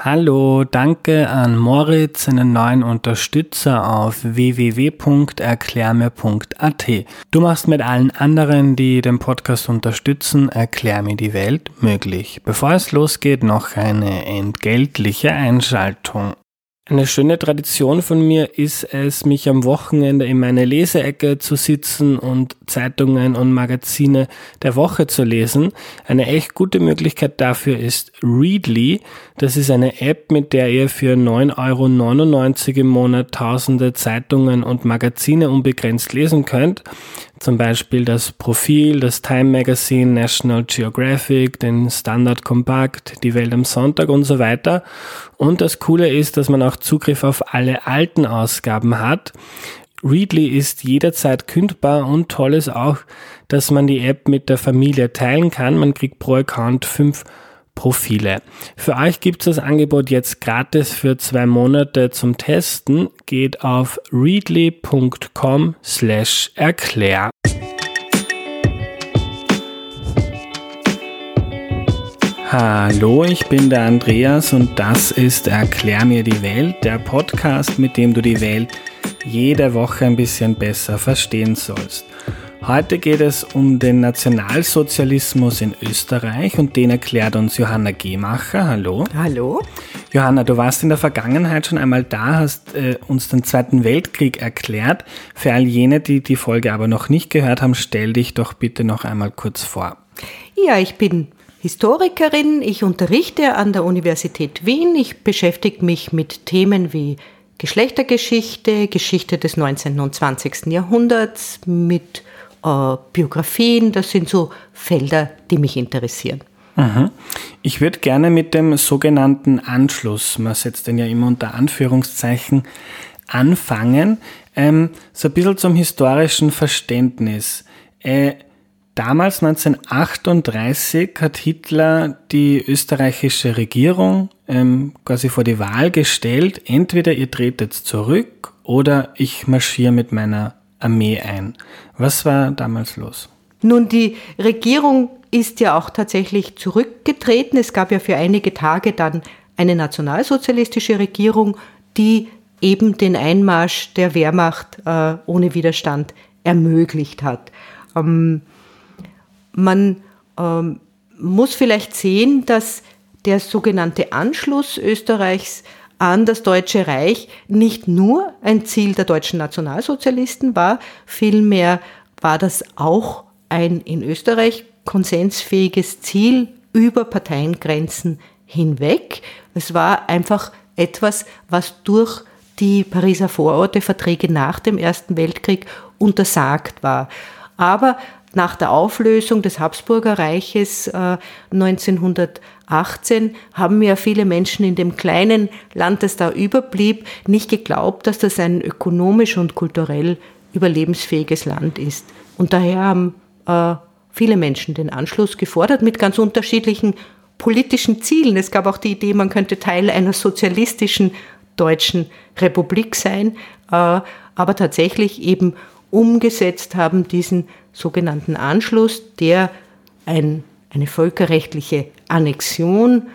Hallo, danke an Moritz, einen neuen Unterstützer auf www.erklärmir.at. Du machst mit allen anderen, die den Podcast unterstützen, Erklär mir die Welt möglich. Bevor es losgeht, noch eine entgeltliche Einschaltung. Eine schöne Tradition von mir ist es, mich am Wochenende in meine Leseecke zu sitzen und Zeitungen und Magazine der Woche zu lesen. Eine echt gute Möglichkeit dafür ist Readly. Das ist eine App, mit der ihr für 9,99 Euro im Monat tausende Zeitungen und Magazine unbegrenzt lesen könnt. Zum Beispiel das Profil, das Time Magazine, National Geographic, den Standard Compact, die Welt am Sonntag und so weiter. Und das Coole ist, dass man auch Zugriff auf alle alten Ausgaben hat. Readly ist jederzeit kündbar und toll ist auch, dass man die App mit der Familie teilen kann. Man kriegt pro Account fünf Profile. Für euch gibt es das Angebot jetzt gratis für zwei Monate zum Testen. Geht auf readly.com slash erklär. Hallo, ich bin der Andreas und das ist Erklär mir die Welt, der Podcast, mit dem du die Welt jede Woche ein bisschen besser verstehen sollst. Heute geht es um den Nationalsozialismus in Österreich und den erklärt uns Johanna Gemacher. Hallo. Hallo. Johanna, du warst in der Vergangenheit schon einmal da, hast äh, uns den Zweiten Weltkrieg erklärt. Für all jene, die die Folge aber noch nicht gehört haben, stell dich doch bitte noch einmal kurz vor. Ja, ich bin Historikerin, ich unterrichte an der Universität Wien, ich beschäftige mich mit Themen wie Geschlechtergeschichte, Geschichte des 19. und 20. Jahrhunderts, mit äh, Biografien, das sind so Felder, die mich interessieren. Ich würde gerne mit dem sogenannten Anschluss, man setzt den ja immer unter Anführungszeichen, anfangen. Ähm, so ein bisschen zum historischen Verständnis. Äh, damals 1938 hat Hitler die österreichische Regierung ähm, quasi vor die Wahl gestellt, entweder ihr tretet zurück oder ich marschiere mit meiner Armee ein. Was war damals los? Nun, die Regierung ist ja auch tatsächlich zurückgetreten. Es gab ja für einige Tage dann eine nationalsozialistische Regierung, die eben den Einmarsch der Wehrmacht äh, ohne Widerstand ermöglicht hat. Ähm, man ähm, muss vielleicht sehen, dass der sogenannte Anschluss Österreichs an das Deutsche Reich nicht nur ein Ziel der deutschen Nationalsozialisten war, vielmehr war das auch ein in Österreich konsensfähiges Ziel über Parteiengrenzen hinweg. Es war einfach etwas, was durch die Pariser Vororteverträge nach dem Ersten Weltkrieg untersagt war. Aber nach der Auflösung des Habsburger Reiches äh, 1918 haben ja viele Menschen in dem kleinen Land, das da überblieb, nicht geglaubt, dass das ein ökonomisch und kulturell überlebensfähiges Land ist. Und daher haben äh, viele Menschen den Anschluss gefordert mit ganz unterschiedlichen politischen Zielen. Es gab auch die Idee, man könnte Teil einer sozialistischen deutschen Republik sein, äh, aber tatsächlich eben umgesetzt haben diesen sogenannten Anschluss, der ein, eine völkerrechtliche Annexion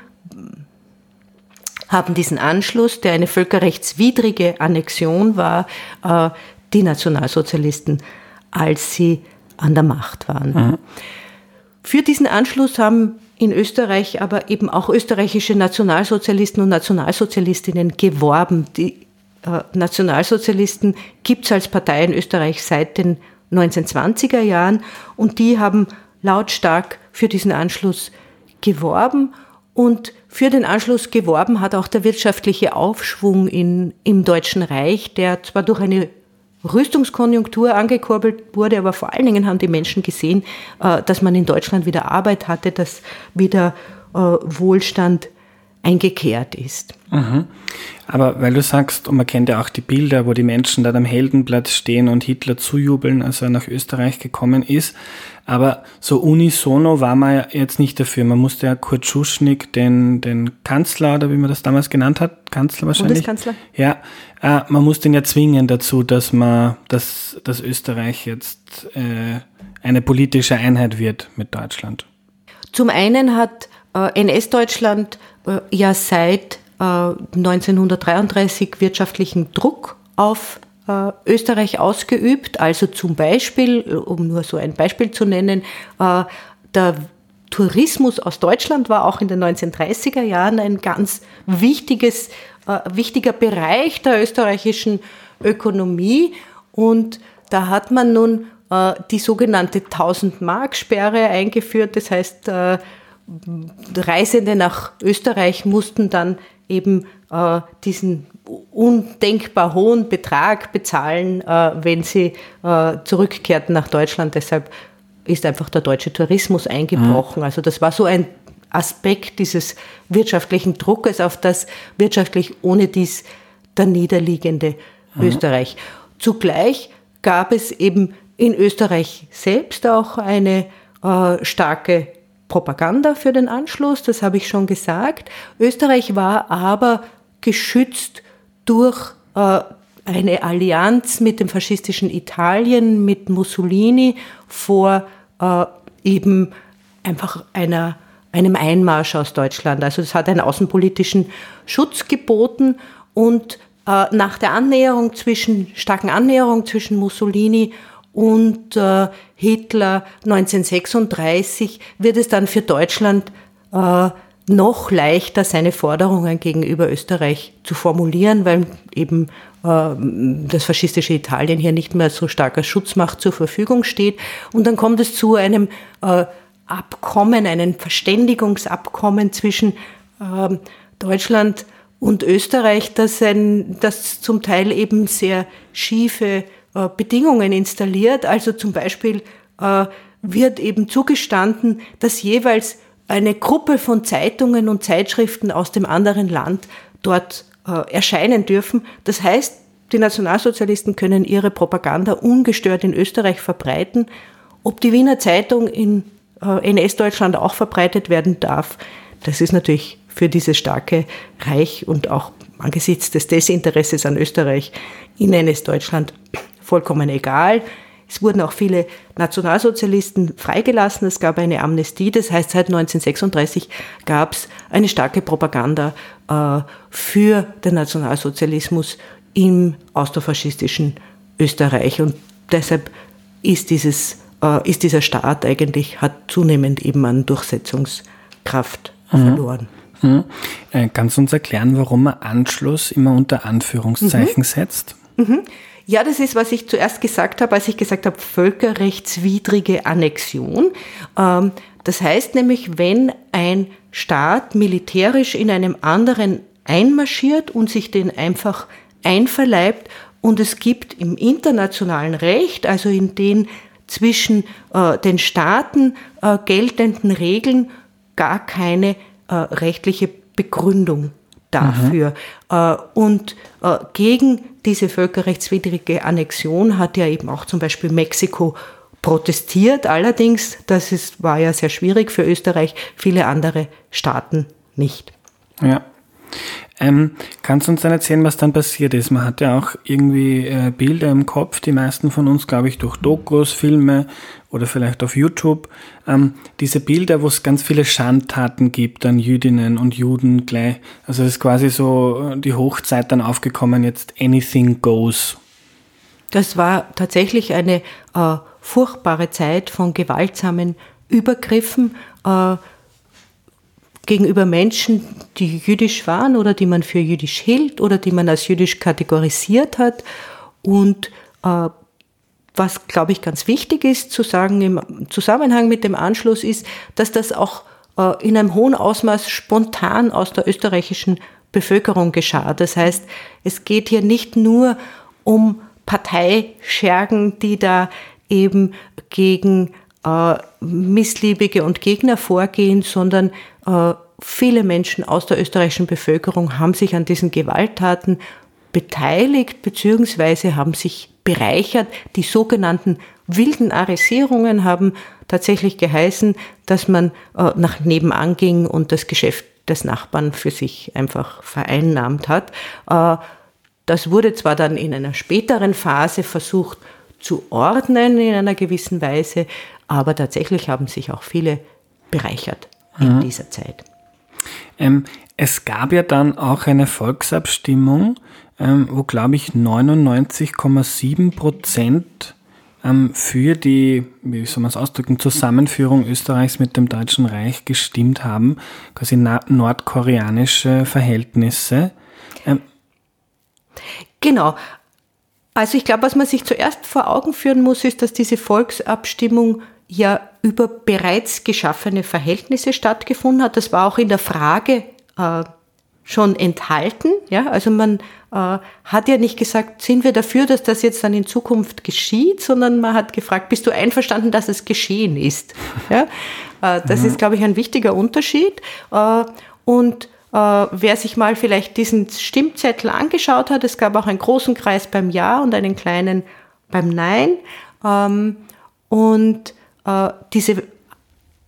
haben diesen Anschluss, der eine völkerrechtswidrige Annexion war, äh, die Nationalsozialisten, als sie an der Macht waren. Mhm. Für diesen Anschluss haben in Österreich aber eben auch österreichische Nationalsozialisten und Nationalsozialistinnen geworben. Die Nationalsozialisten gibt es als Partei in Österreich seit den 1920er Jahren und die haben lautstark für diesen Anschluss geworben. Und für den Anschluss geworben hat auch der wirtschaftliche Aufschwung in, im Deutschen Reich, der zwar durch eine Rüstungskonjunktur angekurbelt wurde, aber vor allen Dingen haben die Menschen gesehen, äh, dass man in Deutschland wieder Arbeit hatte, dass wieder äh, Wohlstand eingekehrt ist. Mhm. Aber weil du sagst, und man kennt ja auch die Bilder, wo die Menschen da am Heldenplatz stehen und Hitler zujubeln, als er nach Österreich gekommen ist, aber so unisono war man ja jetzt nicht dafür. Man musste ja Kurt Schuschnigg, den, den Kanzler, oder wie man das damals genannt hat, Kanzler wahrscheinlich. Bundeskanzler? Ja, äh, man musste ihn ja zwingen dazu, dass man, dass, dass Österreich jetzt äh, eine politische Einheit wird mit Deutschland. Zum einen hat äh, NS-Deutschland ja seit 1933 wirtschaftlichen Druck auf äh, Österreich ausgeübt. Also zum Beispiel, um nur so ein Beispiel zu nennen, äh, der Tourismus aus Deutschland war auch in den 1930er Jahren ein ganz wichtiges, äh, wichtiger Bereich der österreichischen Ökonomie. Und da hat man nun äh, die sogenannte 1000-Mark-Sperre eingeführt. Das heißt, äh, Reisende nach Österreich mussten dann eben äh, diesen undenkbar hohen Betrag bezahlen, äh, wenn sie äh, zurückkehrten nach Deutschland. Deshalb ist einfach der deutsche Tourismus eingebrochen. Mhm. Also das war so ein Aspekt dieses wirtschaftlichen Druckes auf das wirtschaftlich ohne dies der niederliegende mhm. Österreich. Zugleich gab es eben in Österreich selbst auch eine äh, starke Propaganda für den Anschluss, das habe ich schon gesagt. Österreich war aber geschützt durch äh, eine Allianz mit dem faschistischen Italien, mit Mussolini vor äh, eben einfach einer, einem Einmarsch aus Deutschland. Also es hat einen außenpolitischen Schutz geboten und äh, nach der Annäherung zwischen, starken Annäherung zwischen Mussolini und äh, Hitler 1936 wird es dann für Deutschland äh, noch leichter, seine Forderungen gegenüber Österreich zu formulieren, weil eben äh, das faschistische Italien hier nicht mehr so starker Schutzmacht zur Verfügung steht. Und dann kommt es zu einem äh, Abkommen, einem Verständigungsabkommen zwischen äh, Deutschland und Österreich, das, ein, das zum Teil eben sehr schiefe äh, Bedingungen installiert. Also zum Beispiel äh, wird eben zugestanden, dass jeweils eine Gruppe von Zeitungen und Zeitschriften aus dem anderen Land dort äh, erscheinen dürfen. Das heißt, die Nationalsozialisten können ihre Propaganda ungestört in Österreich verbreiten. Ob die Wiener Zeitung in NS-Deutschland auch verbreitet werden darf, das ist natürlich für dieses starke Reich und auch angesichts des Desinteresses an Österreich in NS-Deutschland vollkommen egal. Es wurden auch viele Nationalsozialisten freigelassen. Es gab eine Amnestie. Das heißt, seit 1936 gab es eine starke Propaganda äh, für den Nationalsozialismus im austrofaschistischen Österreich. Und deshalb ist, dieses, äh, ist dieser Staat eigentlich, hat zunehmend eben an Durchsetzungskraft mhm. verloren. Mhm. Äh, kannst du uns erklären, warum man Anschluss immer unter Anführungszeichen mhm. setzt? Ja, das ist, was ich zuerst gesagt habe, als ich gesagt habe, völkerrechtswidrige Annexion. Ähm, das heißt nämlich, wenn ein Staat militärisch in einem anderen einmarschiert und sich den einfach einverleibt und es gibt im internationalen Recht, also in den zwischen äh, den Staaten äh, geltenden Regeln, gar keine äh, rechtliche Begründung dafür. Mhm. und gegen diese völkerrechtswidrige Annexion hat ja eben auch zum Beispiel Mexiko protestiert. Allerdings, das ist, war ja sehr schwierig für Österreich, viele andere Staaten nicht. Ja. Ähm, kannst du uns dann erzählen, was dann passiert ist? Man hat ja auch irgendwie äh, Bilder im Kopf, die meisten von uns, glaube ich, durch Dokus, Filme oder vielleicht auf YouTube. Ähm, diese Bilder, wo es ganz viele Schandtaten gibt an Jüdinnen und Juden gleich. Also es ist quasi so äh, die Hochzeit dann aufgekommen, jetzt anything goes. Das war tatsächlich eine äh, furchtbare Zeit von gewaltsamen Übergriffen. Äh, gegenüber Menschen, die jüdisch waren oder die man für jüdisch hielt oder die man als jüdisch kategorisiert hat. Und äh, was, glaube ich, ganz wichtig ist zu sagen im Zusammenhang mit dem Anschluss ist, dass das auch äh, in einem hohen Ausmaß spontan aus der österreichischen Bevölkerung geschah. Das heißt, es geht hier nicht nur um Parteischergen, die da eben gegen äh, Missliebige und Gegner vorgehen, sondern äh, viele Menschen aus der österreichischen Bevölkerung haben sich an diesen Gewalttaten beteiligt bzw. haben sich bereichert. Die sogenannten wilden Arisierungen haben tatsächlich geheißen, dass man äh, nach nebenan ging und das Geschäft des Nachbarn für sich einfach vereinnahmt hat. Äh, das wurde zwar dann in einer späteren Phase versucht zu ordnen in einer gewissen Weise, aber tatsächlich haben sich auch viele bereichert in mhm. dieser Zeit. Ähm, Es gab ja dann auch eine Volksabstimmung, ähm, wo, glaube ich, 99,7 Prozent ähm, für die, wie soll man es ausdrücken, Zusammenführung Österreichs mit dem Deutschen Reich gestimmt haben, quasi nordkoreanische Verhältnisse. Ähm, genau. Also ich glaube, was man sich zuerst vor Augen führen muss, ist, dass diese Volksabstimmung ja über bereits geschaffene Verhältnisse stattgefunden hat. Das war auch in der Frage äh, schon enthalten. Ja, also man äh, hat ja nicht gesagt, sind wir dafür, dass das jetzt dann in Zukunft geschieht, sondern man hat gefragt, bist du einverstanden, dass es geschehen ist? Ja, äh, das mhm. ist, glaube ich, ein wichtiger Unterschied. Äh, und äh, wer sich mal vielleicht diesen Stimmzettel angeschaut hat, es gab auch einen großen Kreis beim Ja und einen kleinen beim Nein. Ähm, und äh, diese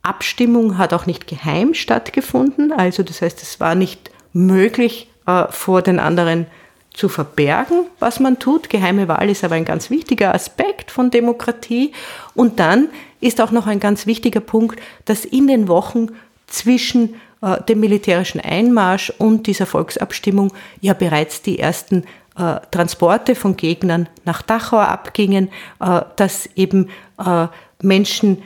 Abstimmung hat auch nicht geheim stattgefunden. Also das heißt, es war nicht möglich, äh, vor den anderen zu verbergen, was man tut. Geheime Wahl ist aber ein ganz wichtiger Aspekt von Demokratie. Und dann ist auch noch ein ganz wichtiger Punkt, dass in den Wochen zwischen äh, dem militärischen Einmarsch und dieser Volksabstimmung ja bereits die ersten äh, Transporte von Gegnern nach Dachau abgingen, äh, dass eben äh, Menschen,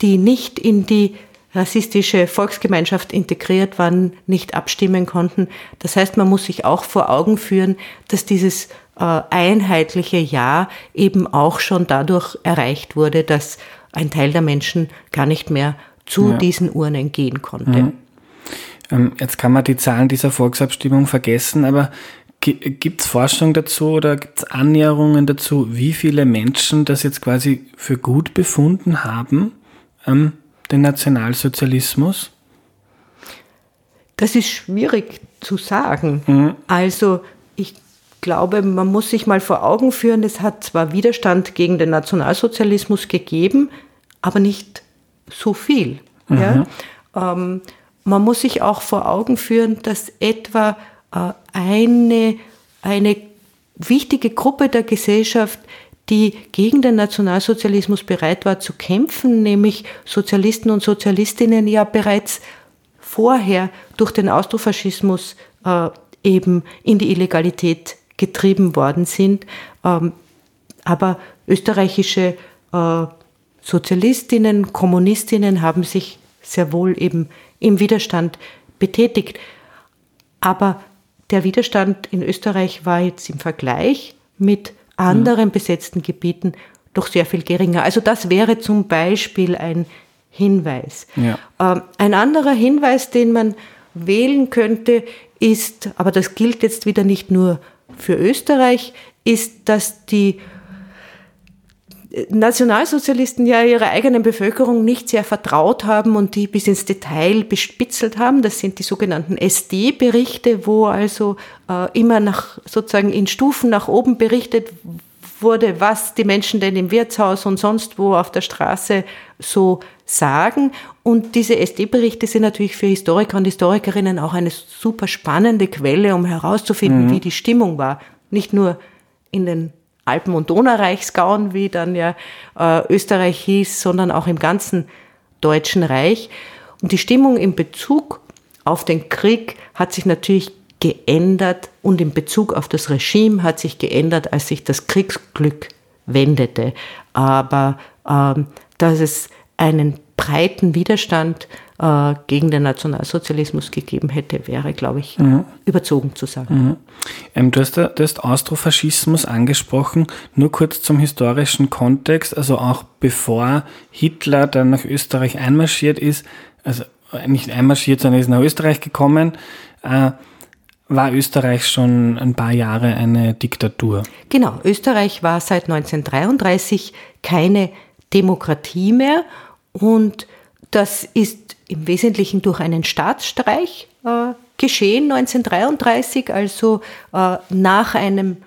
die nicht in die rassistische Volksgemeinschaft integriert waren, nicht abstimmen konnten. Das heißt, man muss sich auch vor Augen führen, dass dieses einheitliche Ja eben auch schon dadurch erreicht wurde, dass ein Teil der Menschen gar nicht mehr zu ja. diesen Urnen gehen konnte. Mhm. Ähm, jetzt kann man die Zahlen dieser Volksabstimmung vergessen, aber gibt es Forschung dazu oder gibt es Annäherungen dazu, wie viele Menschen das jetzt quasi für gut befunden haben? Ähm, den Nationalsozialismus? Das ist schwierig zu sagen. Mhm. Also ich glaube, man muss sich mal vor Augen führen, es hat zwar Widerstand gegen den Nationalsozialismus gegeben, aber nicht so viel. Mhm. Ja? Ähm, man muss sich auch vor Augen führen, dass etwa äh, eine, eine wichtige Gruppe der Gesellschaft die gegen den Nationalsozialismus bereit war zu kämpfen, nämlich Sozialisten und Sozialistinnen ja bereits vorher durch den Austrofaschismus äh, eben in die Illegalität getrieben worden sind. Ähm, aber österreichische äh, Sozialistinnen, Kommunistinnen haben sich sehr wohl eben im Widerstand betätigt. Aber der Widerstand in Österreich war jetzt im Vergleich mit anderen besetzten Gebieten doch sehr viel geringer. Also das wäre zum Beispiel ein Hinweis. Ja. Ähm, ein anderer Hinweis, den man wählen könnte, ist, aber das gilt jetzt wieder nicht nur für Österreich, ist, dass die Nationalsozialisten ja ihrer eigenen Bevölkerung nicht sehr vertraut haben und die bis ins Detail bespitzelt haben. Das sind die sogenannten SD-Berichte, wo also äh, immer nach sozusagen in Stufen nach oben berichtet wurde, was die Menschen denn im Wirtshaus und sonst wo auf der Straße so sagen. Und diese SD-Berichte sind natürlich für Historiker und Historikerinnen auch eine super spannende Quelle, um herauszufinden, mhm. wie die Stimmung war. Nicht nur in den Alpen- und Donaureichsgauen, wie dann ja äh, Österreich hieß, sondern auch im ganzen Deutschen Reich. Und die Stimmung in Bezug auf den Krieg hat sich natürlich geändert und in Bezug auf das Regime hat sich geändert, als sich das Kriegsglück wendete. Aber ähm, dass es einen breiten Widerstand äh, gegen den Nationalsozialismus gegeben hätte, wäre, glaube ich, mhm. überzogen zu sagen. Mhm. Ähm, du, hast, du hast Austrofaschismus angesprochen, nur kurz zum historischen Kontext, also auch bevor Hitler dann nach Österreich einmarschiert ist, also nicht einmarschiert, sondern ist nach Österreich gekommen, äh, war Österreich schon ein paar Jahre eine Diktatur. Genau, Österreich war seit 1933 keine Demokratie mehr und das ist im Wesentlichen durch einen Staatsstreich äh, geschehen 1933, also äh, nach, einem,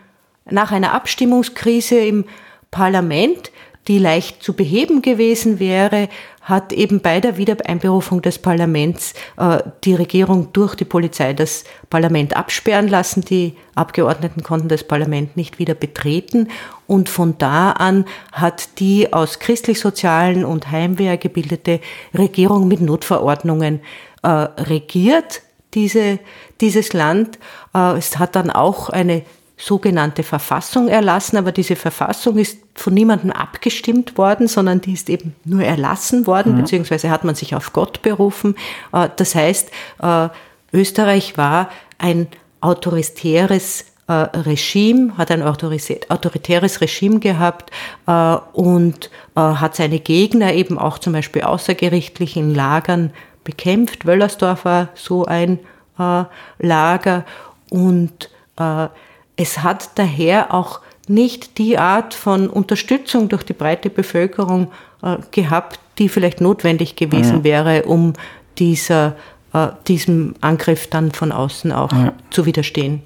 nach einer Abstimmungskrise im Parlament, die leicht zu beheben gewesen wäre, hat eben bei der Wiedereinberufung des Parlaments äh, die Regierung durch die Polizei das Parlament absperren lassen. Die Abgeordneten konnten das Parlament nicht wieder betreten. Und von da an hat die aus christlich-sozialen und Heimwehr gebildete Regierung mit Notverordnungen äh, regiert. diese, dieses Land. Äh, es hat dann auch eine sogenannte Verfassung erlassen, aber diese Verfassung ist von niemandem abgestimmt worden, sondern die ist eben nur erlassen worden, mhm. beziehungsweise hat man sich auf Gott berufen. Äh, das heißt, äh, Österreich war ein autoritäres äh, Regime, hat ein autoritäres Regime gehabt und hat seine Gegner eben auch zum Beispiel außergerichtlich in Lagern bekämpft. Wöllersdorf war so ein Lager und es hat daher auch nicht die Art von Unterstützung durch die breite Bevölkerung äh, gehabt, die vielleicht notwendig gewesen ja. wäre, um dieser, äh, diesem Angriff dann von außen auch ja. zu widerstehen.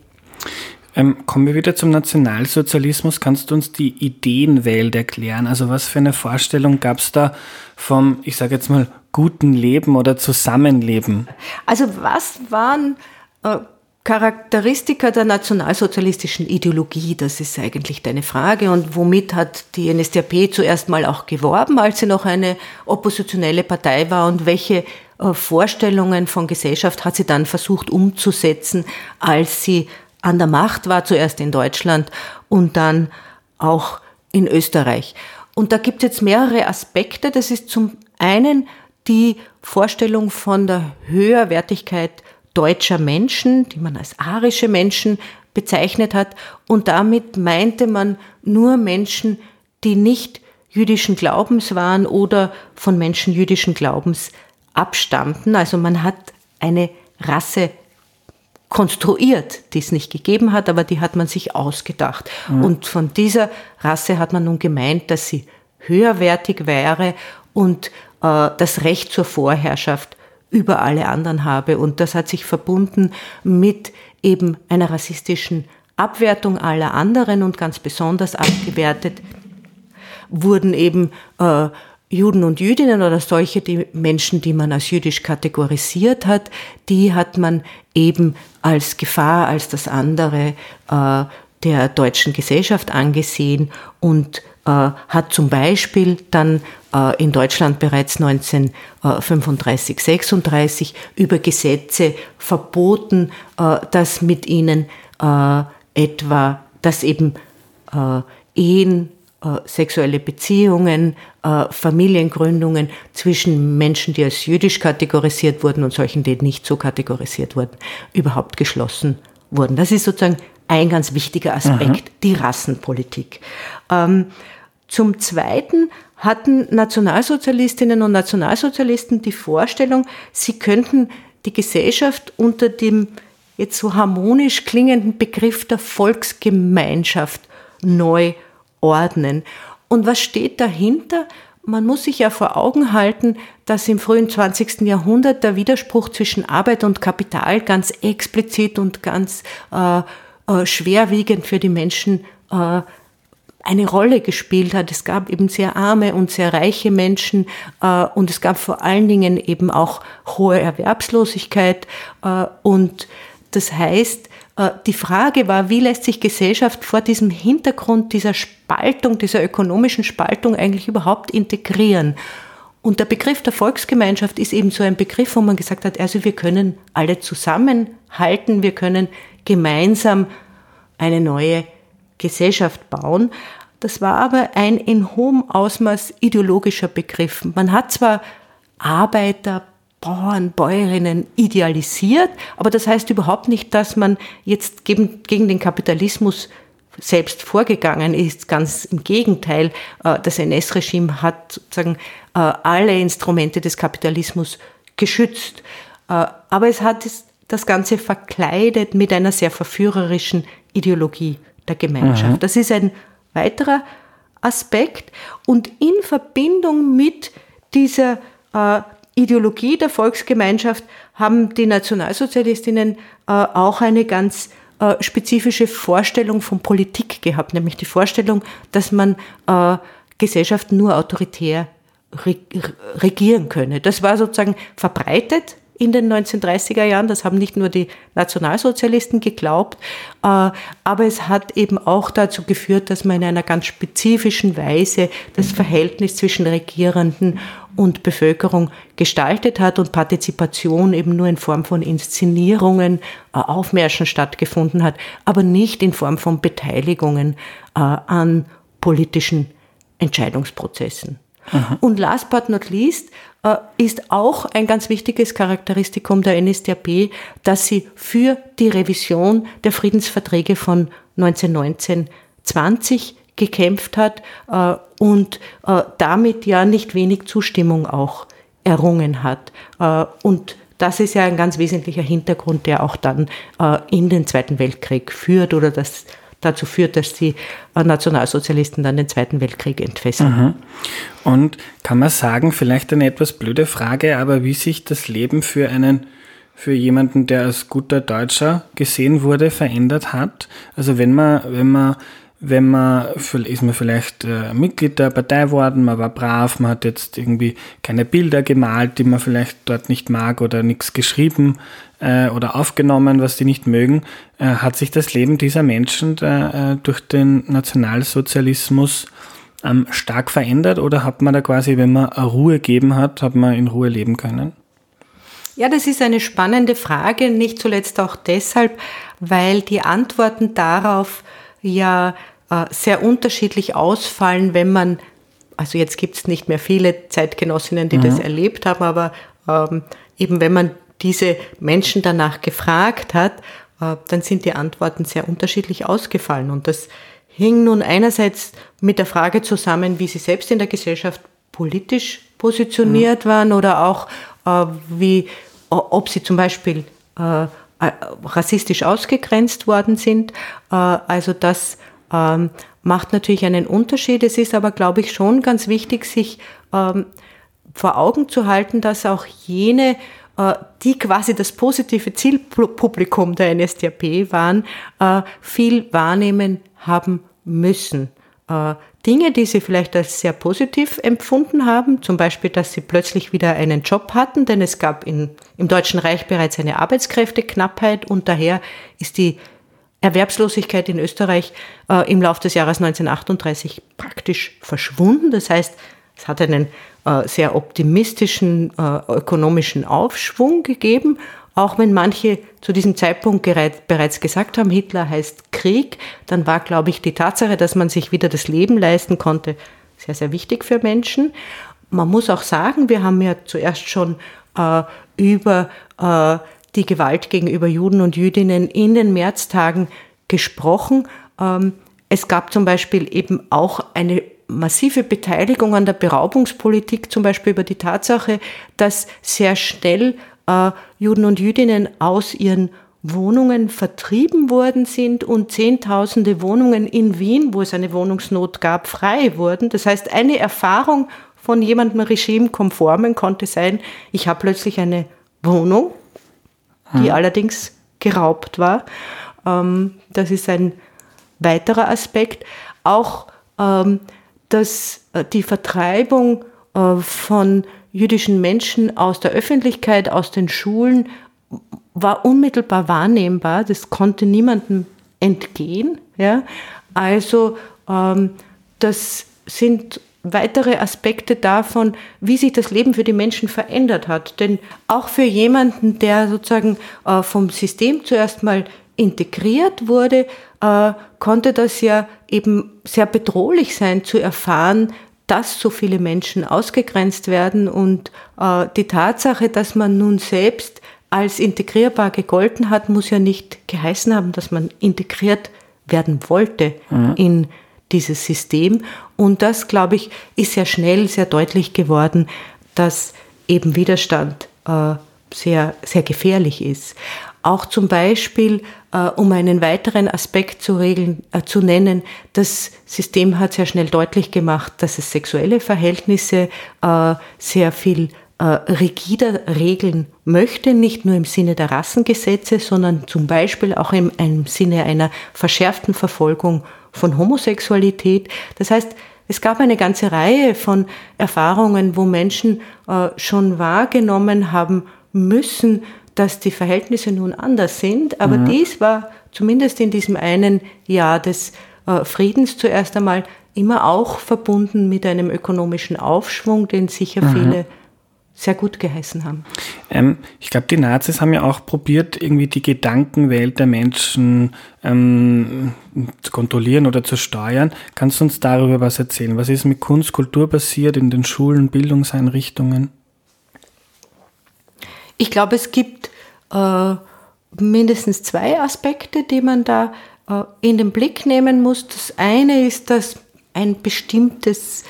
Ähm, kommen wir wieder zum Nationalsozialismus. Kannst du uns die Ideenwelt erklären? Also was für eine Vorstellung gab es da vom, ich sage jetzt mal, guten Leben oder Zusammenleben? Also was waren äh, Charakteristika der nationalsozialistischen Ideologie, das ist eigentlich deine Frage. Und womit hat die NSDAP zuerst mal auch geworben, als sie noch eine oppositionelle Partei war? Und welche äh, Vorstellungen von Gesellschaft hat sie dann versucht umzusetzen, als sie an der Macht war, zuerst in Deutschland und dann auch in Österreich? Und da gibt es jetzt mehrere Aspekte. Das ist zum einen die Vorstellung von der Höherwertigkeit deutscher Menschen, die man als arische Menschen bezeichnet hat. Und damit meinte man nur Menschen, die nicht jüdischen Glaubens waren oder von Menschen jüdischen Glaubens abstammten. Also man hat eine Rasse konstruiert, die es nicht gegeben hat, aber die hat man sich ausgedacht. Mhm. Und von dieser Rasse hat man nun gemeint, dass sie höherwertig wäre und äh, das Recht zur Vorherrschaft über alle anderen habe. Und das hat sich verbunden mit eben einer rassistischen Abwertung aller anderen und ganz besonders abgewertet wurden eben äh, Juden und Jüdinnen oder solche die Menschen, die man als jüdisch kategorisiert hat, die hat man eben als Gefahr, als das andere äh, der deutschen Gesellschaft angesehen und hat zum Beispiel dann äh, in Deutschland bereits 1935, 36 über Gesetze verboten, äh, dass mit ihnen etwa, dass eben Ehen, sexuelle Beziehungen, Familiengründungen zwischen Menschen, die als jüdisch kategorisiert wurden und solchen, die nicht so kategorisiert wurden, überhaupt geschlossen wurden. Das ist sozusagen ein ganz wichtiger Aspekt, mhm. die Rassenpolitik. Ähm, zum Zweiten hatten Nationalsozialistinnen und Nationalsozialisten die Vorstellung, sie könnten die Gesellschaft unter dem jetzt so harmonisch klingenden Begriff der Volksgemeinschaft neu ordnen. Und was steht dahinter? Man muss sich ja vor Augen halten, dass im frühen 20. Jahrhundert der Widerspruch zwischen Arbeit und Kapital ganz explizit und ganz äh, äh, schwerwiegend für die Menschen äh, eine Rolle gespielt hat. Es gab eben sehr arme und sehr reiche Menschen äh, und es gab vor allen Dingen eben auch hohe Erwerbslosigkeit. Und das heißt, die Frage war, wie lässt sich Gesellschaft vor diesem Hintergrund dieser Spaltung, dieser ökonomischen Spaltung eigentlich überhaupt integrieren? Und der Begriff der Volksgemeinschaft ist eben so ein Begriff, wo man gesagt hat, also wir können alle zusammenhalten, wir können gemeinsam eine neue Gesellschaft bauen. Das war aber ein in hohem Ausmaß ideologischer Begriff. Man hat zwar Arbeiter, Bauern, Bäuerinnen idealisiert, aber das heißt überhaupt nicht, dass man jetzt gegen, den Kapitalismus selbst vorgegangen ist. Ganz im Gegenteil, äh, das NS-Regime hat sozusagen äh, alle Instrumente des Kapitalismus geschützt. Äh, aber es hat das Ganze verkleidet mit einer sehr verführerischen Ideologie der Gemeinschaft. Mhm. Das ist ein weiterer Aspekt. Und in Verbindung mit dieser äh, Ideologie der Volksgemeinschaft haben die Nationalsozialistinnen äh, auch eine ganz äh, spezifische Vorstellung von Politik gehabt, nämlich die Vorstellung, dass man äh, Gesellschaften nur autoritär regieren könne. Das war sozusagen verbreitet in den 1930er Jahren. Das haben nicht nur die Nationalsozialisten geglaubt, äh, aber es hat eben auch dazu geführt, dass man in einer ganz spezifischen Weise das Verhältnis zwischen Regierenden und Bevölkerung gestaltet hat und Partizipation eben nur in Form von Inszenierungen, äh, Aufmärschen stattgefunden hat, aber nicht in Form von Beteiligungen äh, an politischen Entscheidungsprozessen. Aha. Und last but not least äh, ist auch ein ganz wichtiges Charakteristikum der NSDAP, dass sie für die Revision der Friedensverträge von 1919 20 gekämpft hat äh, und äh, damit ja nicht wenig Zustimmung auch errungen hat. Äh, und das ist ja ein ganz wesentlicher Hintergrund, der auch dann äh, in den Zweiten Weltkrieg führt oder das dazu führt, dass die äh, Nationalsozialisten dann den Zweiten Weltkrieg entfesseln. Mhm. Und kann man sagen, vielleicht eine etwas blöde Frage, aber wie sich das Leben für einen für jemanden, der als guter Deutscher gesehen wurde, verändert hat. Also wenn man, wenn man wenn man, ist man vielleicht äh, Mitglied der Partei geworden, man war brav, man hat jetzt irgendwie keine Bilder gemalt, die man vielleicht dort nicht mag oder nichts geschrieben äh, oder aufgenommen, was die nicht mögen. Äh, hat sich das Leben dieser Menschen durch den Nationalsozialismus ähm, stark verändert oder hat man da quasi, wenn man Ruhe gegeben hat, hat man in Ruhe leben können? Ja, das ist eine spannende Frage, nicht zuletzt auch deshalb, weil die Antworten darauf ja äh, sehr unterschiedlich ausfallen, wenn man, also jetzt gibt es nicht mehr viele Zeitgenossinnen, die mhm. das erlebt haben, aber ähm, eben wenn man diese Menschen danach gefragt hat, äh, dann sind die Antworten sehr unterschiedlich ausgefallen. Und das hing nun einerseits mit der Frage zusammen, wie sie selbst in der Gesellschaft politisch positioniert mhm. waren oder auch äh, wie, ob sie zum Beispiel äh, rassistisch ausgegrenzt worden sind. Äh, also das ähm, macht natürlich einen Unterschied. Es ist aber, glaube ich, schon ganz wichtig, sich ähm, vor Augen zu halten, dass auch jene, äh, die quasi das positive Zielpublikum der NSDAP waren, viel wahrnehmen haben müssen. Dinge, die sie vielleicht als sehr positiv empfunden haben, zum Beispiel, dass sie plötzlich wieder einen Job hatten, denn es gab in, im Deutschen Reich bereits eine Arbeitskräfteknappheit und daher ist die Erwerbslosigkeit in Österreich äh, im Laufe des Jahres 1938 praktisch verschwunden. Das heißt, es hat einen äh, sehr optimistischen äh, ökonomischen Aufschwung gegeben auch wenn manche zu diesem Zeitpunkt bereits gesagt haben, Hitler heißt Krieg, dann war, glaube ich, die Tatsache, dass man sich wieder das Leben leisten konnte, sehr, sehr wichtig für Menschen. Man muss auch sagen, wir haben ja zuerst schon äh, über äh, die Gewalt gegenüber Juden und Jüdinnen in den Märztagen gesprochen. Ähm, es gab zum Beispiel eben auch eine massive Beteiligung an der Beraubungspolitik, zum Beispiel über die Tatsache, dass sehr schnell äh, Juden und Jüdinnen aus ihren Wohnungen vertrieben worden sind und Zehntausende Wohnungen in Wien, wo es eine Wohnungsnot gab, frei wurden. Das heißt, eine Erfahrung von jemandem regimekonformen konnte sein, ich habe plötzlich eine Wohnung, die hm. allerdings geraubt war. Ähm, das ist ein weiterer Aspekt. Auch ähm, dass äh, die Vertreibung äh, von jüdischen Menschen aus der Öffentlichkeit, aus den Schulen, war unmittelbar wahrnehmbar. Das konnte niemandem entgehen. Ja? Also ähm, das sind weitere Aspekte davon, wie sich das Leben für die Menschen verändert hat. Denn auch für jemanden, der sozusagen äh, vom System zuerst mal integriert wurde, äh, konnte das ja eben sehr bedrohlich sein zu erfahren, dass so viele Menschen ausgegrenzt werden und äh, die Tatsache, dass man nun selbst als integrierbar gegolten hat, muss ja nicht geheißen haben, dass man integriert werden wollte mhm. in dieses System. Und das, glaube ich, ist sehr schnell, sehr deutlich geworden, dass eben Widerstand äh, sehr, sehr gefährlich ist. Auch zum Beispiel, äh, um einen weiteren Aspekt zu, regeln, äh, zu nennen, das System hat sehr schnell deutlich gemacht, dass es sexuelle Verhältnisse äh, sehr viel äh, rigider regeln möchte, nicht nur im Sinne der Rassengesetze, sondern zum Beispiel auch im, im Sinne einer verschärften Verfolgung von Homosexualität. Das heißt, es gab eine ganze Reihe von Erfahrungen, wo Menschen äh, schon wahrgenommen haben müssen, dass die Verhältnisse nun anders sind. Aber mhm. dies war zumindest in diesem einen Jahr des äh, Friedens zuerst einmal immer auch verbunden mit einem ökonomischen Aufschwung, den sicher mhm. viele sehr gut geheißen haben. Ähm, ich glaube, die Nazis haben ja auch probiert, irgendwie die Gedankenwelt der Menschen ähm, zu kontrollieren oder zu steuern. Kannst du uns darüber was erzählen? Was ist mit Kunst, Kultur passiert in den Schulen, Bildungseinrichtungen? Ich glaube, es gibt äh, mindestens zwei Aspekte, die man da äh, in den Blick nehmen muss. Das eine ist, dass ein bestimmtes,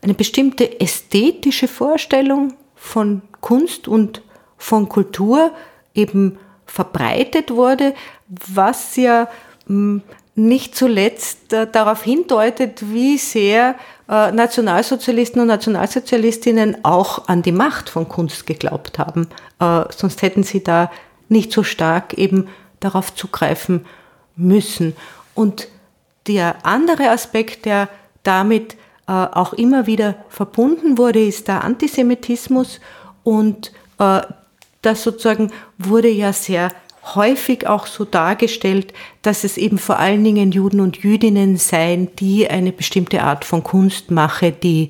eine bestimmte ästhetische Vorstellung von Kunst und von Kultur eben verbreitet wurde, was ja hm, nicht zuletzt äh, darauf hindeutet, wie sehr äh, Nationalsozialisten und Nationalsozialistinnen auch an die Macht von Kunst geglaubt haben. Äh, sonst hätten sie da nicht so stark eben darauf zugreifen müssen. Und der andere Aspekt, der damit äh, auch immer wieder verbunden wurde, ist der Antisemitismus und äh, das sozusagen wurde ja sehr häufig auch so dargestellt, dass es eben vor allen Dingen Juden und Jüdinnen seien, die eine bestimmte Art von Kunst mache, die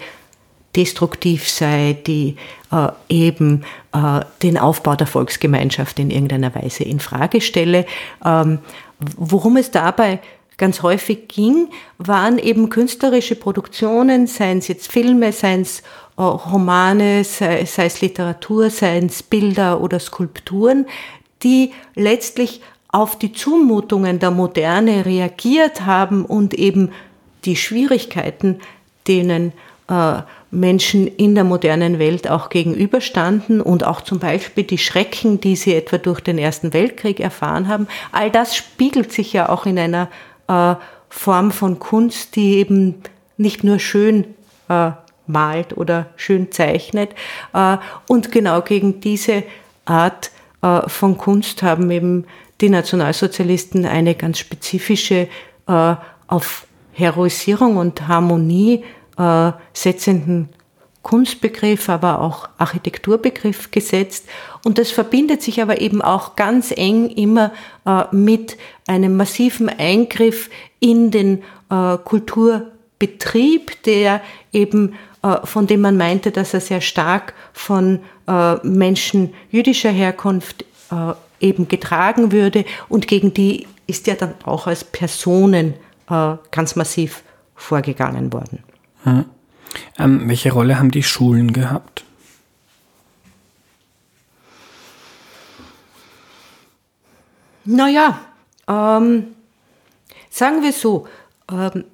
destruktiv sei, die äh, eben äh, den Aufbau der Volksgemeinschaft in irgendeiner Weise in Frage stelle. Ähm, worum es dabei ganz häufig ging, waren eben künstlerische Produktionen, seien es jetzt Filme, seien es äh, Romane, sei, sei es Literatur, seien es Bilder oder Skulpturen, die letztlich auf die Zumutungen der Moderne reagiert haben und eben die Schwierigkeiten, denen äh, Menschen in der modernen Welt auch gegenüberstanden und auch zum Beispiel die Schrecken, die sie etwa durch den Ersten Weltkrieg erfahren haben. All das spiegelt sich ja auch in einer äh, Form von Kunst, die eben nicht nur schön äh, malt oder schön zeichnet. Äh, und genau gegen diese Art von Kunst haben eben die Nationalsozialisten eine ganz spezifische äh, auf Heroisierung und Harmonie äh, setzenden Kunstbegriff, aber auch Architekturbegriff gesetzt. Und das verbindet sich aber eben auch ganz eng immer äh, mit einem massiven Eingriff in den äh, Kulturbetrieb, der eben, äh, von dem man meinte, dass er sehr stark von äh, Menschen jüdischer Herkunft äh, eben getragen würde und gegen die ist ja dann auch als Personen äh, ganz massiv vorgegangen worden. Hm. Ähm, welche Rolle haben die Schulen gehabt? Naja, ähm, sagen wir so, ähm,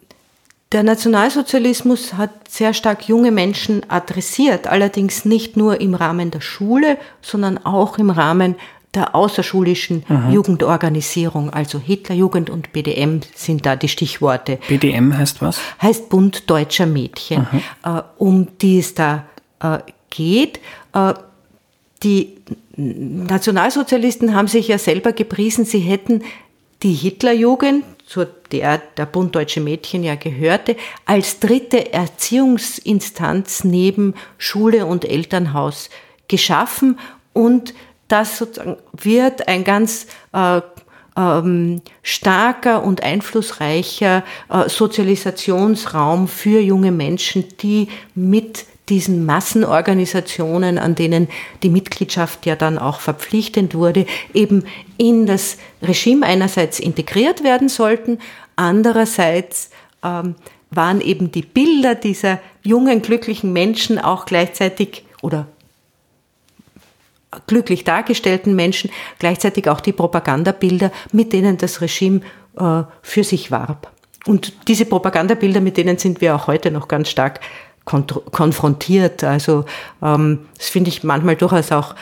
der Nationalsozialismus hat sehr stark junge Menschen adressiert, allerdings nicht nur im Rahmen der Schule, sondern auch im Rahmen der außerschulischen Aha. Jugendorganisierung, also Hitlerjugend und BDM sind da die Stichworte. BDM heißt was? Heißt Bund Deutscher Mädchen, äh, um die es da äh, geht. Äh, die Nationalsozialisten haben sich ja selber gepriesen, sie hätten die Hitlerjugend, zu der der Bund Deutsche Mädchen ja gehörte, als dritte Erziehungsinstanz neben Schule und Elternhaus geschaffen. Und das sozusagen wird ein ganz äh, ähm, starker und einflussreicher äh, Sozialisationsraum für junge Menschen, die mit diesen Massenorganisationen, an denen die Mitgliedschaft ja dann auch verpflichtend wurde, eben in das Regime einerseits integriert werden sollten, andererseits ähm, waren eben die Bilder dieser jungen, glücklichen Menschen auch gleichzeitig oder glücklich dargestellten Menschen gleichzeitig auch die Propagandabilder, mit denen das Regime äh, für sich warb. Und diese Propagandabilder, mit denen sind wir auch heute noch ganz stark konfrontiert. Also ähm, das finde ich manchmal durchaus auch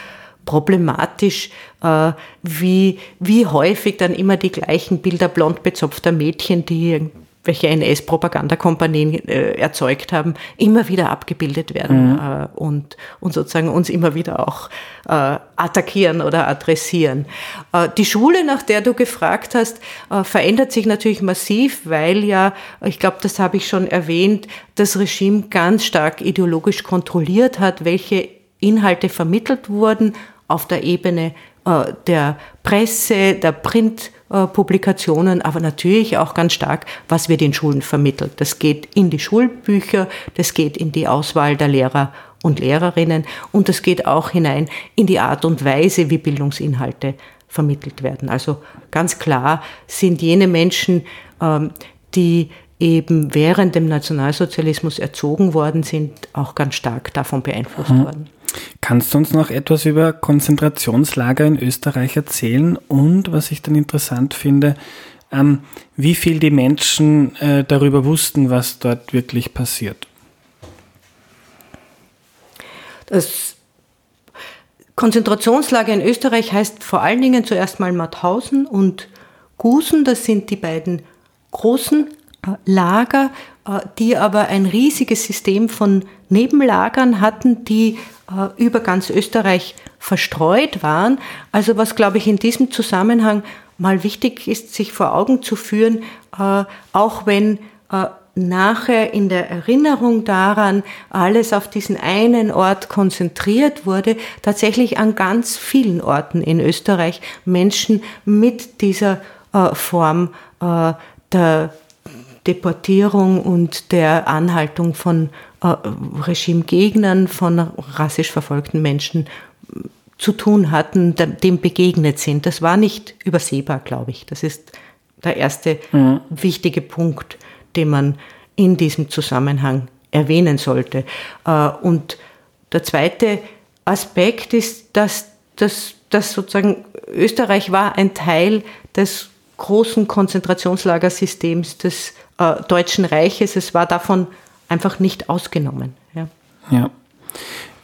problematisch, äh, wie, wie häufig dann immer die gleichen Bilder blond bezopfter Mädchen, die welche NS-Propagandakompanien äh, erzeugt haben, immer wieder abgebildet werden mhm. äh, und, und sozusagen uns immer wieder auch äh, attackieren oder adressieren. Äh, die Schule, nach der du gefragt hast, äh, verändert sich natürlich massiv, weil ja, ich glaube, das habe ich schon erwähnt, das Regime ganz stark ideologisch kontrolliert hat, welche Inhalte vermittelt wurden auf der Ebene äh, der Presse, der Print- Publikationen, aber natürlich auch ganz stark, was wird in Schulen vermittelt. Das geht in die Schulbücher, das geht in die Auswahl der Lehrer und Lehrerinnen und das geht auch hinein in die Art und Weise, wie Bildungsinhalte vermittelt werden. Also ganz klar sind jene Menschen, ähm, die eben während dem Nationalsozialismus erzogen worden sind, auch ganz stark davon beeinflusst mhm. worden. Kannst du uns noch etwas über Konzentrationslager in Österreich erzählen und, was ich dann interessant finde, ähm, wie viel die Menschen äh, darüber wussten, was dort wirklich passiert? Das Konzentrationslager in Österreich heißt vor allen Dingen zuerst mal Mauthausen und Gusen. Das sind die beiden großen äh, Lager, die aber ein riesiges System von Nebenlagern hatten, die äh, über ganz Österreich verstreut waren. Also was, glaube ich, in diesem Zusammenhang mal wichtig ist, sich vor Augen zu führen, auch wenn nachher in der Erinnerung daran alles auf diesen einen Ort konzentriert wurde, tatsächlich an ganz vielen Orten in Österreich Menschen mit dieser Form der Deportierung und der Anhaltung von äh, Regimegegnern, von rassisch verfolgten Menschen äh, zu tun hatten, dem begegnet sind. Das war nicht übersehbar, glaube ich. Das ist der erste mhm. wichtige Punkt, den man in diesem Zusammenhang erwähnen sollte. Äh, und der zweite Aspekt ist, dass, dass, dass sozusagen Österreich war ein Teil des großen Konzentrationslagersystems des äh, Deutschen Reiches. Es war davon einfach nicht ausgenommen. Ja. ja.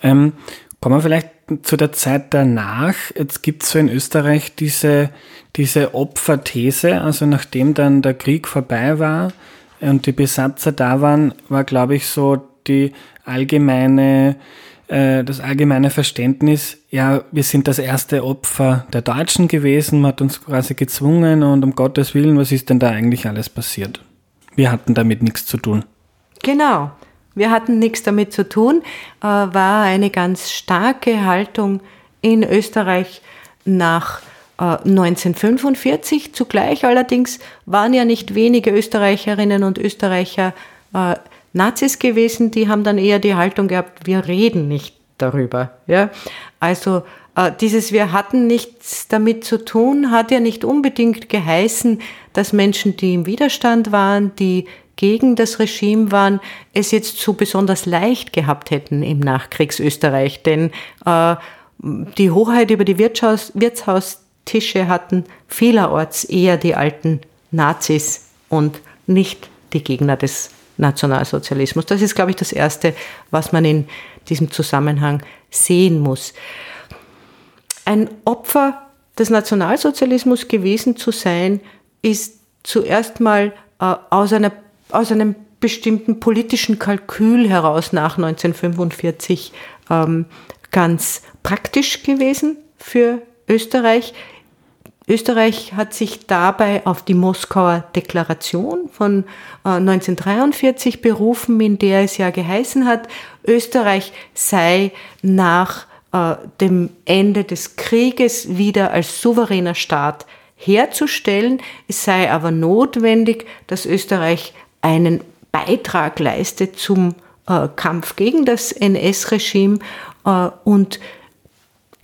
Ähm, kommen wir vielleicht zu der Zeit danach. Jetzt gibt es so in Österreich diese, diese Opferthese, also nachdem dann der Krieg vorbei war und die Besatzer da waren, war, glaube ich, so die allgemeine äh, das allgemeine Verständnis, ja, wir sind das erste Opfer der Deutschen gewesen, man hat uns quasi gezwungen und um Gottes Willen, was ist denn da eigentlich alles passiert? Wir hatten damit nichts zu tun. Genau. Wir hatten nichts damit zu tun, äh, war eine ganz starke Haltung in Österreich nach 1945. Äh, Zugleich allerdings waren ja nicht wenige Österreicherinnen und Österreicher äh, Nazis gewesen, die haben dann eher die Haltung gehabt, wir reden nicht darüber. Ja? Also dieses Wir hatten nichts damit zu tun, hat ja nicht unbedingt geheißen, dass Menschen, die im Widerstand waren, die gegen das Regime waren, es jetzt so besonders leicht gehabt hätten im Nachkriegsösterreich. Denn äh, die Hoheit über die Wirtshaus, Wirtshaustische hatten vielerorts eher die alten Nazis und nicht die Gegner des Nationalsozialismus. Das ist, glaube ich, das Erste, was man in diesem Zusammenhang sehen muss. Ein Opfer des Nationalsozialismus gewesen zu sein, ist zuerst mal äh, aus, einer, aus einem bestimmten politischen Kalkül heraus nach 1945 ähm, ganz praktisch gewesen für Österreich. Österreich hat sich dabei auf die Moskauer Deklaration von 1943 äh, berufen, in der es ja geheißen hat, Österreich sei nach äh, dem Ende des Krieges wieder als souveräner Staat herzustellen. Es sei aber notwendig, dass Österreich einen Beitrag leistet zum äh, Kampf gegen das NS-Regime und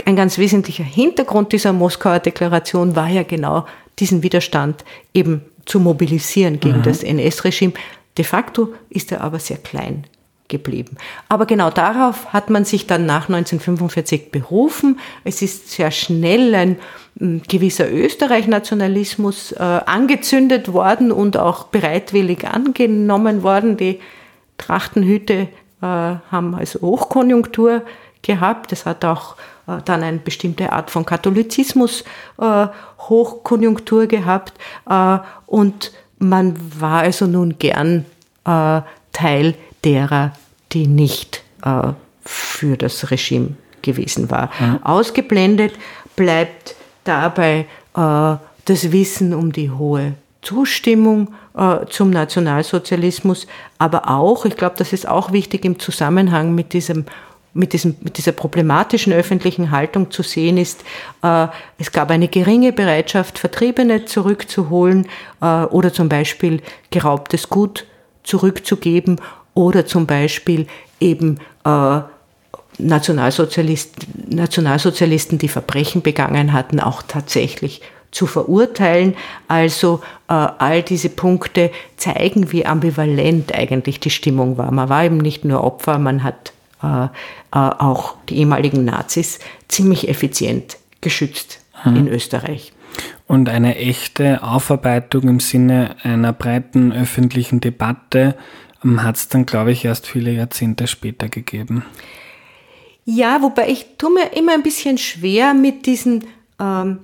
ein ganz wesentlicher Hintergrund dieser Moskauer Deklaration war ja genau diesen Widerstand eben zu mobilisieren gegen mhm. das NS-Regime. De facto ist er aber sehr klein geblieben. Aber genau darauf hat man sich dann nach 1945 berufen. Es ist sehr schnell ein hm, gewisser Österreich-Nationalismus äh, angezündet worden und auch bereitwillig angenommen worden. Die Trachtenhüte äh, haben also Hochkonjunktur gehabt. Es hat auch äh, dann eine bestimmte Art von Katholizismus äh, Hochkonjunktur gehabt äh, und man war also nun gern äh, Teil derer, die nicht äh, für das Regime gewesen war. Mhm. Ausgeblendet bleibt dabei äh, das Wissen um die hohe Zustimmung zum Nationalsozialismus, aber auch, ich glaube, das ist auch wichtig im Zusammenhang mit diesem mit, diesem, mit dieser problematischen öffentlichen Haltung zu sehen ist, äh, es gab eine geringe Bereitschaft, Vertriebene zurückzuholen äh, oder zum Beispiel geraubtes Gut zurückzugeben oder zum Beispiel eben äh, Nationalsozialisten, Nationalsozialisten, die Verbrechen begangen hatten, auch tatsächlich zu verurteilen. Also äh, all diese Punkte zeigen, wie ambivalent eigentlich die Stimmung war. Man war eben nicht nur Opfer, man hat äh, äh, auch die ehemaligen Nazis ziemlich effizient geschützt hm. in Österreich. Und eine echte Aufarbeitung im Sinne einer breiten öffentlichen Debatte hat es dann, glaube ich, erst viele Jahrzehnte später gegeben. Ja, wobei ich tue mir immer ein bisschen schwer mit diesen ähm,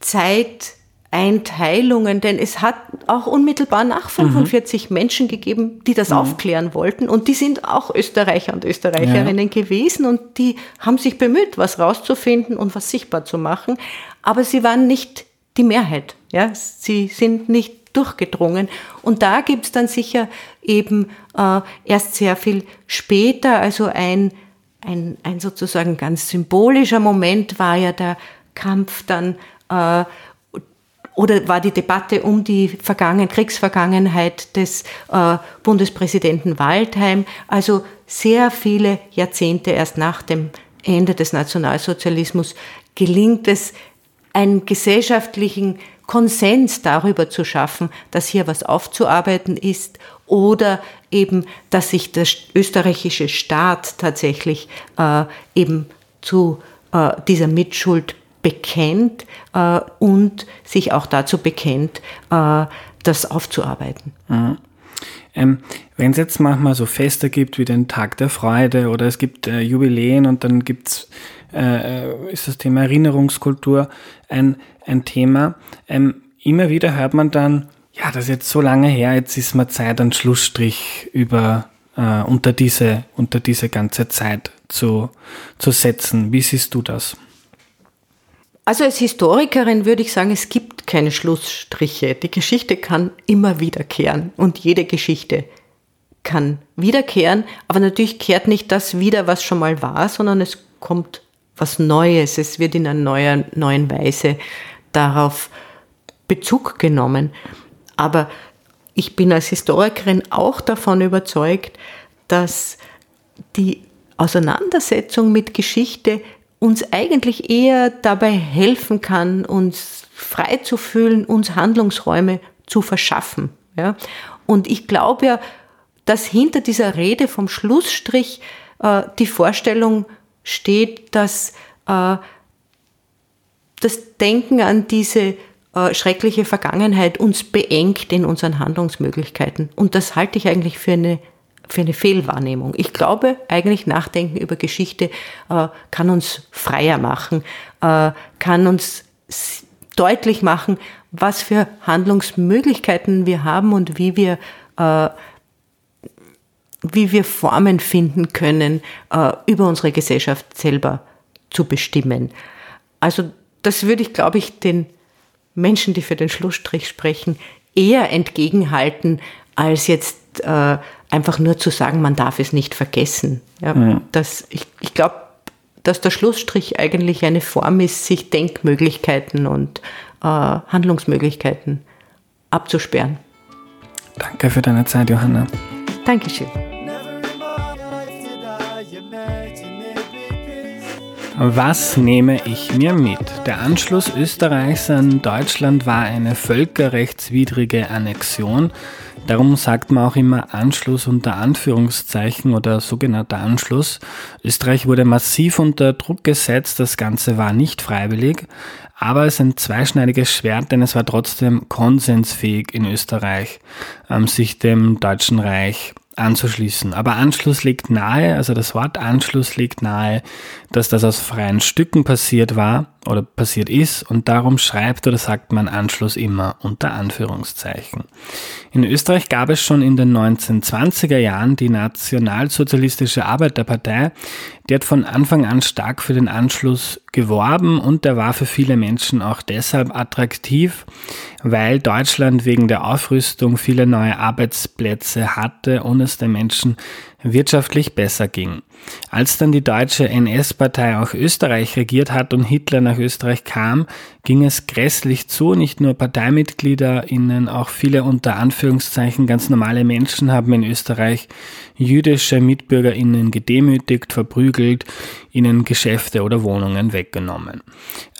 Zeit Einteilungen, denn es hat auch unmittelbar nach 45 mhm. Menschen gegeben, die das mhm. aufklären wollten und die sind auch Österreicher und Österreicherinnen ja. gewesen und die haben sich bemüht, was rauszufinden und was sichtbar zu machen, aber sie waren nicht die Mehrheit, ja, sie sind nicht durchgedrungen. Und da gibt's dann sicher eben äh, erst sehr viel später, also ein, ein, ein sozusagen ganz symbolischer Moment war ja der Kampf dann äh, oder war die Debatte um die Vergangen Kriegsvergangenheit des äh, Bundespräsidenten Waldheim, also sehr viele Jahrzehnte erst nach dem Ende des Nationalsozialismus gelingt es, einen gesellschaftlichen Konsens darüber zu schaffen, dass hier was aufzuarbeiten ist oder eben, dass sich der österreichische Staat tatsächlich äh, eben zu äh, dieser Mitschuld bekennt äh, und sich auch dazu bekennt, äh, das aufzuarbeiten. Mhm. Ähm, Wenn es jetzt manchmal so Feste gibt wie den Tag der Freude oder es gibt äh, Jubiläen und dann gibt's äh, ist das Thema Erinnerungskultur ein, ein Thema. Ähm, immer wieder hört man dann, ja, das ist jetzt so lange her, jetzt ist mal Zeit, einen Schlussstrich über äh, unter diese unter diese ganze Zeit zu, zu setzen. Wie siehst du das? Also als Historikerin würde ich sagen, es gibt keine Schlussstriche. Die Geschichte kann immer wiederkehren und jede Geschichte kann wiederkehren, aber natürlich kehrt nicht das wieder, was schon mal war, sondern es kommt was Neues. Es wird in einer neuen, neuen Weise darauf Bezug genommen. Aber ich bin als Historikerin auch davon überzeugt, dass die Auseinandersetzung mit Geschichte uns eigentlich eher dabei helfen kann, uns frei zu fühlen, uns Handlungsräume zu verschaffen. Ja? Und ich glaube ja, dass hinter dieser Rede vom Schlussstrich äh, die Vorstellung steht, dass äh, das Denken an diese äh, schreckliche Vergangenheit uns beengt in unseren Handlungsmöglichkeiten. Und das halte ich eigentlich für eine für eine Fehlwahrnehmung. Ich glaube, eigentlich Nachdenken über Geschichte äh, kann uns freier machen, äh, kann uns deutlich machen, was für Handlungsmöglichkeiten wir haben und wie wir, äh, wie wir Formen finden können, äh, über unsere Gesellschaft selber zu bestimmen. Also das würde ich, glaube ich, den Menschen, die für den Schlussstrich sprechen, eher entgegenhalten, als jetzt äh, einfach nur zu sagen, man darf es nicht vergessen. Ja, ja. Das, ich ich glaube, dass der Schlussstrich eigentlich eine Form ist, sich Denkmöglichkeiten und äh, Handlungsmöglichkeiten abzusperren. Danke für deine Zeit, Johanna. Dankeschön. Was nehme ich mir mit? Der Anschluss Österreichs an Deutschland war eine völkerrechtswidrige Annexion. Darum sagt man auch immer Anschluss unter Anführungszeichen oder sogenannter Anschluss. Österreich wurde massiv unter Druck gesetzt, das Ganze war nicht freiwillig, aber es ist ein zweischneidiges Schwert, denn es war trotzdem konsensfähig in Österreich, sich dem Deutschen Reich anzuschließen. Aber Anschluss liegt nahe, also das Wort Anschluss liegt nahe, dass das aus freien Stücken passiert war oder passiert ist und darum schreibt oder sagt man Anschluss immer unter Anführungszeichen. In Österreich gab es schon in den 1920er Jahren die Nationalsozialistische Arbeiterpartei, die hat von Anfang an stark für den Anschluss geworben und der war für viele Menschen auch deshalb attraktiv, weil Deutschland wegen der Aufrüstung viele neue Arbeitsplätze hatte und es den Menschen wirtschaftlich besser ging. Als dann die deutsche NS-Partei auch Österreich regiert hat und Hitler nach Österreich kam, ging es grässlich zu. Nicht nur ParteimitgliederInnen, auch viele unter Anführungszeichen ganz normale Menschen haben in Österreich jüdische MitbürgerInnen gedemütigt, verprügelt, ihnen Geschäfte oder Wohnungen weggenommen.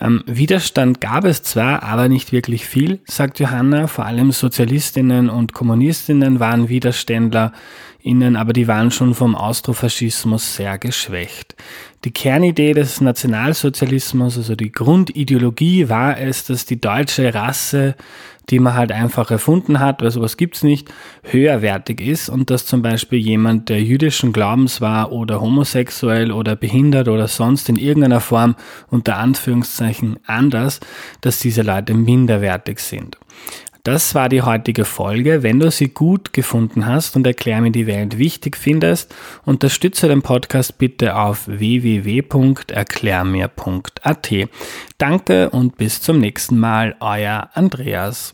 Ähm, Widerstand gab es zwar, aber nicht wirklich viel, sagt Johanna. Vor allem Sozialistinnen und Kommunistinnen waren Widerständler innen, aber die waren schon vom Austrofaschismus sehr geschwächt. Die Kernidee des Nationalsozialismus, also die Grundideologie war es, dass die deutsche Rasse, die man halt einfach erfunden hat, weil sowas gibt's nicht, höherwertig ist und dass zum Beispiel jemand, der jüdischen Glaubens war oder homosexuell oder behindert oder sonst in irgendeiner Form unter Anführungszeichen anders, dass diese Leute minderwertig sind. Das war die heutige Folge. Wenn du sie gut gefunden hast und Erklär mir die Welt wichtig findest, unterstütze den Podcast bitte auf www.erklärmir.at. Danke und bis zum nächsten Mal, euer Andreas.